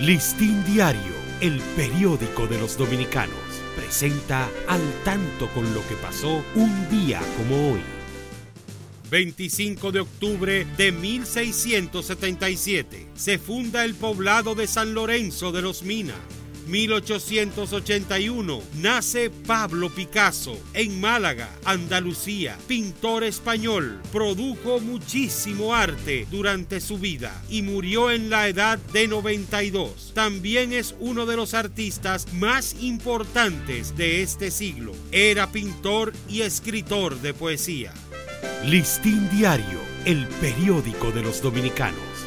Listín Diario, el periódico de los dominicanos, presenta al tanto con lo que pasó un día como hoy. 25 de octubre de 1677 se funda el poblado de San Lorenzo de los Minas. 1881 nace Pablo Picasso en Málaga, Andalucía, pintor español. Produjo muchísimo arte durante su vida y murió en la edad de 92. También es uno de los artistas más importantes de este siglo. Era pintor y escritor de poesía. Listín Diario, el periódico de los dominicanos